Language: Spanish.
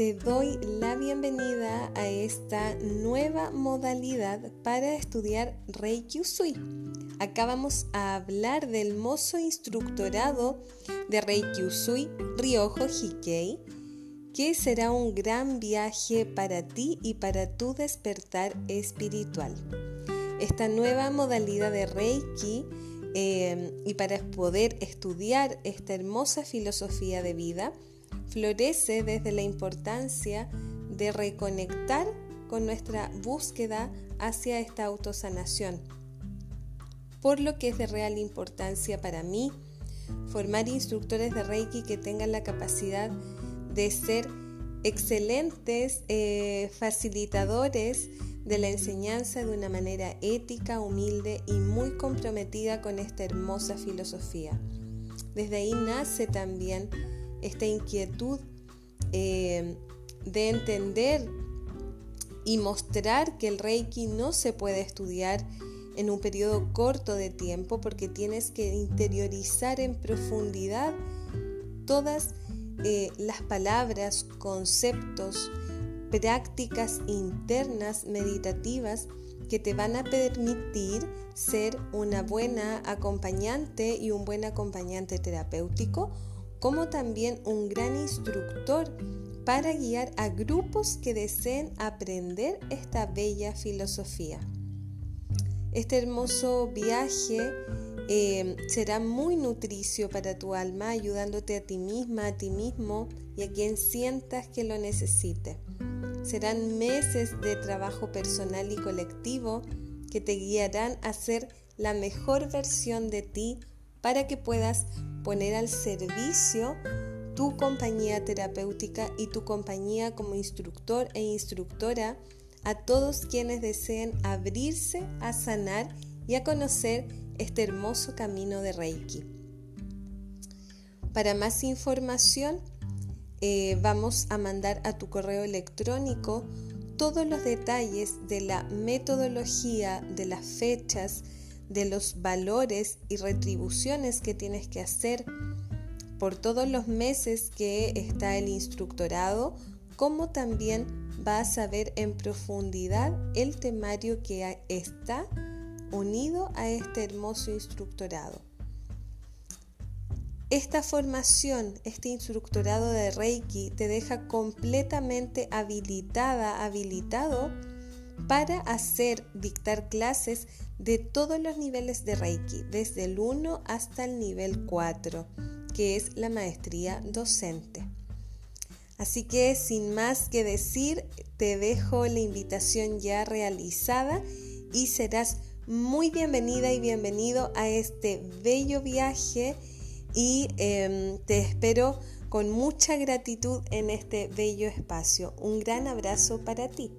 te doy la bienvenida a esta nueva modalidad para estudiar Reiki Usui. Acá vamos a hablar del mozo instructorado de Reiki Usui Ryoho Hikei, que será un gran viaje para ti y para tu despertar espiritual. Esta nueva modalidad de Reiki eh, y para poder estudiar esta hermosa filosofía de vida, florece desde la importancia de reconectar con nuestra búsqueda hacia esta autosanación. Por lo que es de real importancia para mí formar instructores de Reiki que tengan la capacidad de ser excelentes eh, facilitadores de la enseñanza de una manera ética, humilde y muy comprometida con esta hermosa filosofía. Desde ahí nace también esta inquietud eh, de entender y mostrar que el Reiki no se puede estudiar en un periodo corto de tiempo porque tienes que interiorizar en profundidad todas eh, las palabras, conceptos, prácticas internas meditativas que te van a permitir ser una buena acompañante y un buen acompañante terapéutico como también un gran instructor para guiar a grupos que deseen aprender esta bella filosofía. Este hermoso viaje eh, será muy nutricio para tu alma, ayudándote a ti misma, a ti mismo y a quien sientas que lo necesite. Serán meses de trabajo personal y colectivo que te guiarán a ser la mejor versión de ti para que puedas poner al servicio tu compañía terapéutica y tu compañía como instructor e instructora a todos quienes deseen abrirse a sanar y a conocer este hermoso camino de Reiki. Para más información, eh, vamos a mandar a tu correo electrónico todos los detalles de la metodología, de las fechas, de los valores y retribuciones que tienes que hacer por todos los meses que está el instructorado, como también vas a ver en profundidad el temario que está unido a este hermoso instructorado. Esta formación, este instructorado de Reiki te deja completamente habilitada, habilitado para hacer, dictar clases de todos los niveles de Reiki, desde el 1 hasta el nivel 4, que es la maestría docente. Así que sin más que decir, te dejo la invitación ya realizada y serás muy bienvenida y bienvenido a este bello viaje y em, te espero con mucha gratitud en este bello espacio. Un gran abrazo para ti.